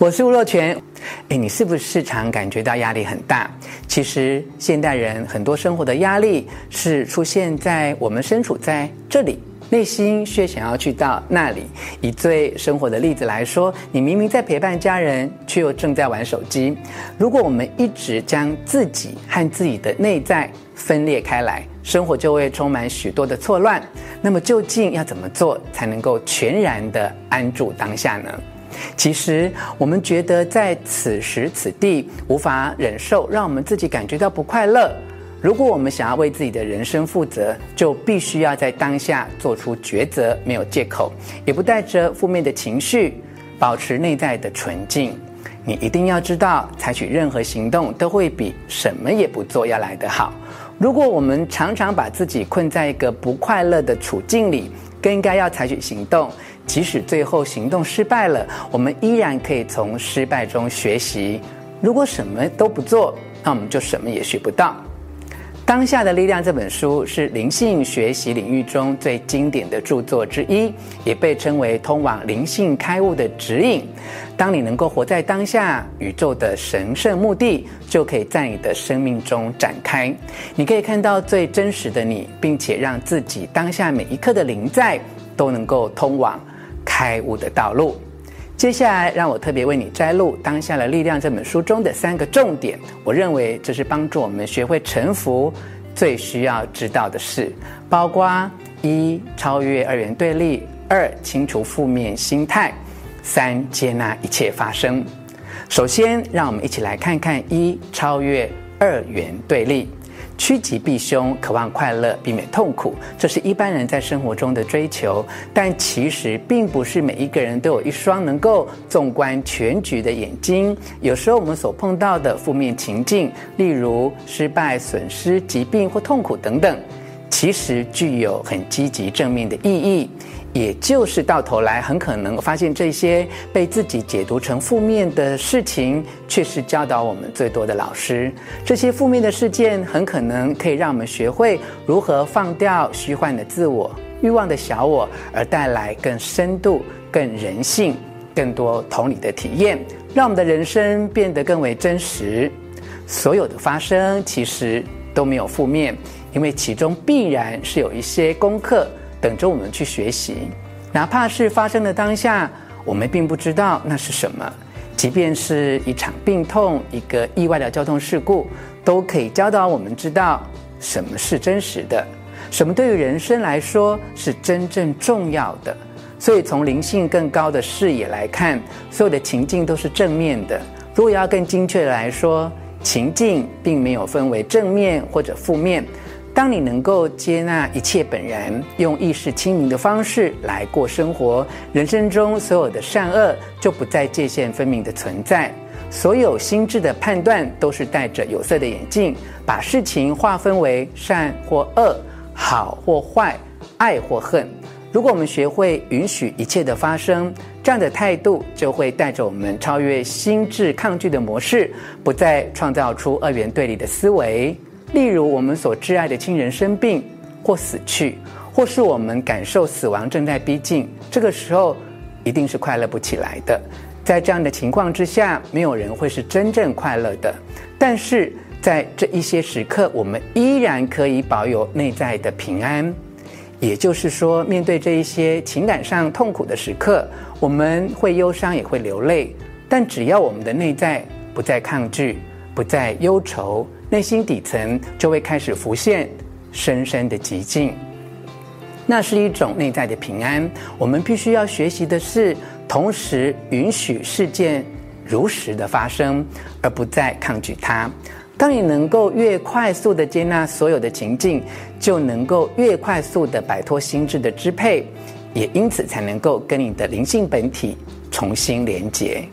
我是吴若泉，哎，你是不是时常感觉到压力很大？其实现代人很多生活的压力是出现在我们身处在这里，内心却想要去到那里。以最生活的例子来说，你明明在陪伴家人，却又正在玩手机。如果我们一直将自己和自己的内在分裂开来，生活就会充满许多的错乱。那么究竟要怎么做才能够全然的安住当下呢？其实，我们觉得在此时此地无法忍受，让我们自己感觉到不快乐。如果我们想要为自己的人生负责，就必须要在当下做出抉择，没有借口，也不带着负面的情绪，保持内在的纯净。你一定要知道，采取任何行动都会比什么也不做要来得好。如果我们常常把自己困在一个不快乐的处境里，更应该要采取行动。即使最后行动失败了，我们依然可以从失败中学习。如果什么都不做，那我们就什么也学不到。《当下的力量》这本书是灵性学习领域中最经典的著作之一，也被称为通往灵性开悟的指引。当你能够活在当下，宇宙的神圣目的就可以在你的生命中展开。你可以看到最真实的你，并且让自己当下每一刻的灵在都能够通往。开悟的道路。接下来，让我特别为你摘录《当下的力量》这本书中的三个重点。我认为这是帮助我们学会臣服最需要知道的事，包括一超越二元对立，二清除负面心态，三接纳一切发生。首先，让我们一起来看看一超越二元对立。趋吉避凶，渴望快乐，避免痛苦，这是一般人在生活中的追求。但其实并不是每一个人都有一双能够纵观全局的眼睛。有时候我们所碰到的负面情境，例如失败、损失、疾病或痛苦等等。其实具有很积极正面的意义，也就是到头来很可能发现这些被自己解读成负面的事情，却是教导我们最多的老师。这些负面的事件很可能可以让我们学会如何放掉虚幻的自我、欲望的小我，而带来更深度、更人性、更多同理的体验，让我们的人生变得更为真实。所有的发生其实都没有负面。因为其中必然是有一些功课等着我们去学习，哪怕是发生的当下，我们并不知道那是什么。即便是一场病痛、一个意外的交通事故，都可以教导我们知道什么是真实的，什么对于人生来说是真正重要的。所以，从灵性更高的视野来看，所有的情境都是正面的。如果要更精确的来说，情境并没有分为正面或者负面。当你能够接纳一切本然，用意识清明的方式来过生活，人生中所有的善恶就不再界限分明的存在。所有心智的判断都是戴着有色的眼镜，把事情划分为善或恶、好或坏、爱或恨。如果我们学会允许一切的发生，这样的态度就会带着我们超越心智抗拒的模式，不再创造出二元对立的思维。例如，我们所挚爱的亲人生病或死去，或是我们感受死亡正在逼近，这个时候一定是快乐不起来的。在这样的情况之下，没有人会是真正快乐的。但是在这一些时刻，我们依然可以保有内在的平安。也就是说，面对这一些情感上痛苦的时刻，我们会忧伤，也会流泪。但只要我们的内在不再抗拒，不再忧愁。内心底层就会开始浮现深深的寂静，那是一种内在的平安。我们必须要学习的是，同时允许事件如实的发生，而不再抗拒它。当你能够越快速的接纳所有的情境，就能够越快速的摆脱心智的支配，也因此才能够跟你的灵性本体重新连结。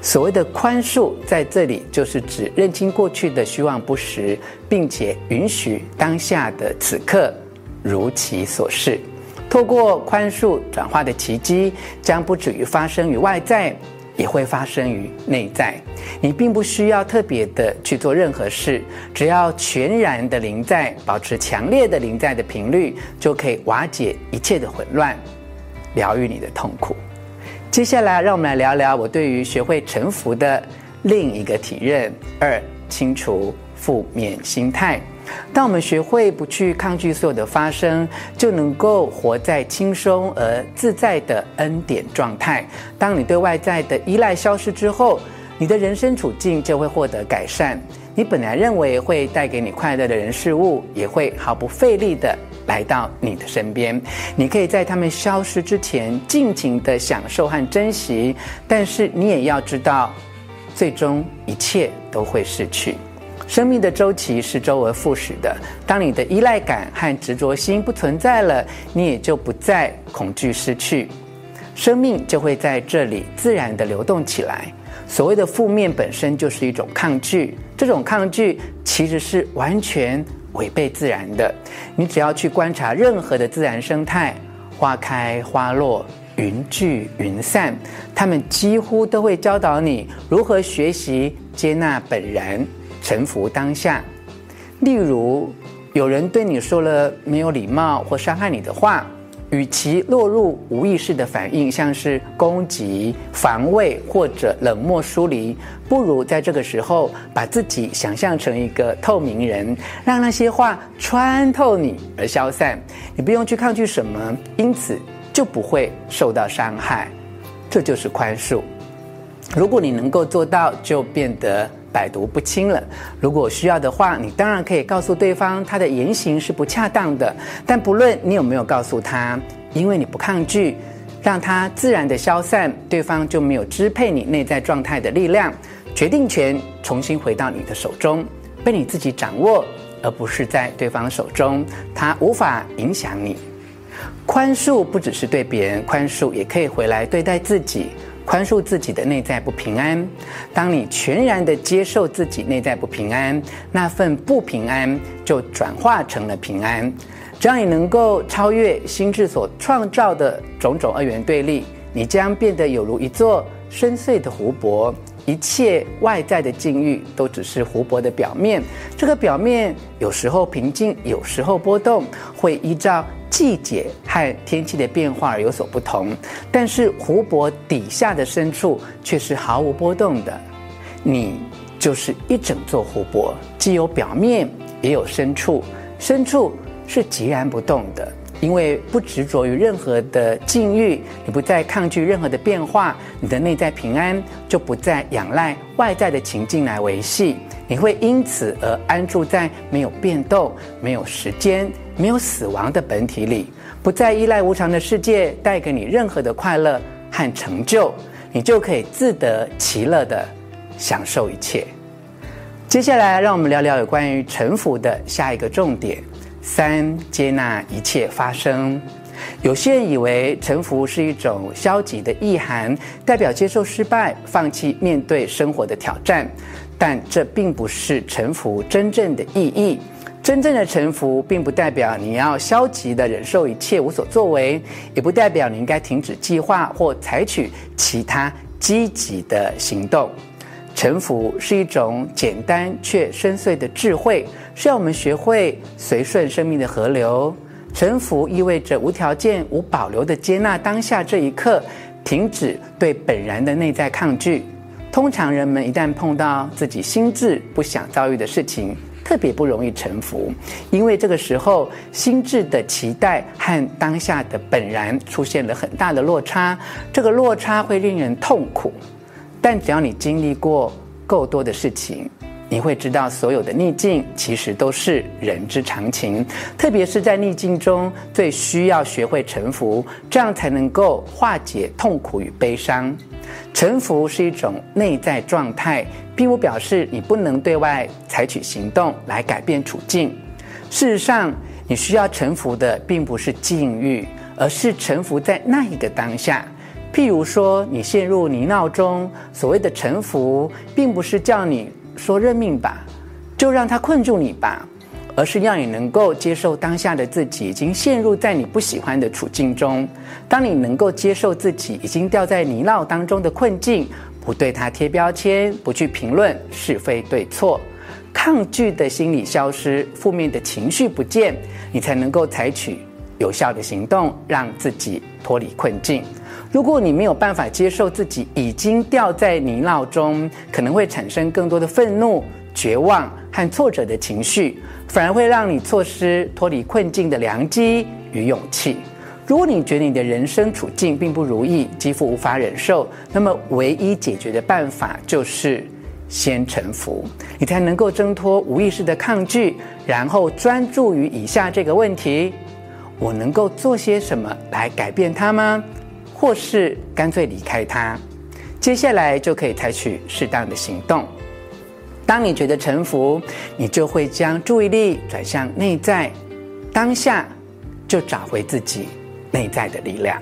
所谓的宽恕，在这里就是指认清过去的虚妄不实，并且允许当下的此刻如其所是。透过宽恕转化的奇迹，将不止于发生于外在，也会发生于内在。你并不需要特别的去做任何事，只要全然的临在，保持强烈的临在的频率，就可以瓦解一切的混乱，疗愈你的痛苦。接下来，让我们来聊聊我对于学会臣服的另一个体认：二、清除负面心态。当我们学会不去抗拒所有的发生，就能够活在轻松而自在的恩典状态。当你对外在的依赖消失之后，你的人生处境就会获得改善。你本来认为会带给你快乐的人事物，也会毫不费力的。来到你的身边，你可以在他们消失之前尽情的享受和珍惜，但是你也要知道，最终一切都会逝去。生命的周期是周而复始的。当你的依赖感和执着心不存在了，你也就不再恐惧失去，生命就会在这里自然的流动起来。所谓的负面本身就是一种抗拒，这种抗拒其实是完全。违背自然的，你只要去观察任何的自然生态，花开花落，云聚云散，他们几乎都会教导你如何学习接纳本然，臣服当下。例如，有人对你说了没有礼貌或伤害你的话。与其落入无意识的反应，像是攻击、防卫或者冷漠疏离，不如在这个时候把自己想象成一个透明人，让那些话穿透你而消散。你不用去抗拒什么，因此就不会受到伤害。这就是宽恕。如果你能够做到，就变得。百毒不侵了。如果需要的话，你当然可以告诉对方他的言行是不恰当的。但不论你有没有告诉他，因为你不抗拒，让他自然的消散，对方就没有支配你内在状态的力量，决定权重新回到你的手中，被你自己掌握，而不是在对方手中。他无法影响你。宽恕不只是对别人宽恕，也可以回来对待自己。宽恕自己的内在不平安。当你全然的接受自己内在不平安，那份不平安就转化成了平安。只要你能够超越心智所创造的种种二元对立，你将变得有如一座深邃的湖泊。一切外在的境遇都只是湖泊的表面。这个表面有时候平静，有时候波动，会依照。季节和天气的变化而有所不同，但是湖泊底下的深处却是毫无波动的。你就是一整座湖泊，既有表面，也有深处。深处是截然不动的，因为不执着于任何的境遇，你不再抗拒任何的变化，你的内在平安就不再仰赖外在的情境来维系。你会因此而安住在没有变动、没有时间。没有死亡的本体里，不再依赖无常的世界带给你任何的快乐和成就，你就可以自得其乐的享受一切。接下来，让我们聊聊有关于臣服的下一个重点：三、接纳一切发生。有些人以为臣服是一种消极的意涵，代表接受失败、放弃面对生活的挑战，但这并不是臣服真正的意义。真正的臣服，并不代表你要消极的忍受一切无所作为，也不代表你应该停止计划或采取其他积极的行动。臣服是一种简单却深邃的智慧，是要我们学会随顺生命的河流。臣服意味着无条件、无保留的接纳当下这一刻，停止对本然的内在抗拒。通常人们一旦碰到自己心智不想遭遇的事情，特别不容易臣服，因为这个时候心智的期待和当下的本然出现了很大的落差，这个落差会令人痛苦。但只要你经历过够多的事情，你会知道所有的逆境其实都是人之常情，特别是在逆境中最需要学会臣服，这样才能够化解痛苦与悲伤。臣服是一种内在状态，并不表示你不能对外采取行动来改变处境。事实上，你需要臣服的并不是境遇，而是臣服在那一个当下。譬如说，你陷入泥淖中，所谓的臣服，并不是叫你说认命吧，就让他困住你吧。而是让你能够接受当下的自己已经陷入在你不喜欢的处境中。当你能够接受自己已经掉在泥淖当中的困境，不对它贴标签，不去评论是非对错，抗拒的心理消失，负面的情绪不见，你才能够采取有效的行动，让自己脱离困境。如果你没有办法接受自己已经掉在泥淖中，可能会产生更多的愤怒、绝望和挫折的情绪，反而会让你错失脱离困境的良机与勇气。如果你觉得你的人生处境并不如意，几乎无法忍受，那么唯一解决的办法就是先臣服，你才能够挣脱无意识的抗拒，然后专注于以下这个问题：我能够做些什么来改变它吗？或是干脆离开它？接下来就可以采取适当的行动。当你觉得臣服，你就会将注意力转向内在，当下就找回自己。内在的力量。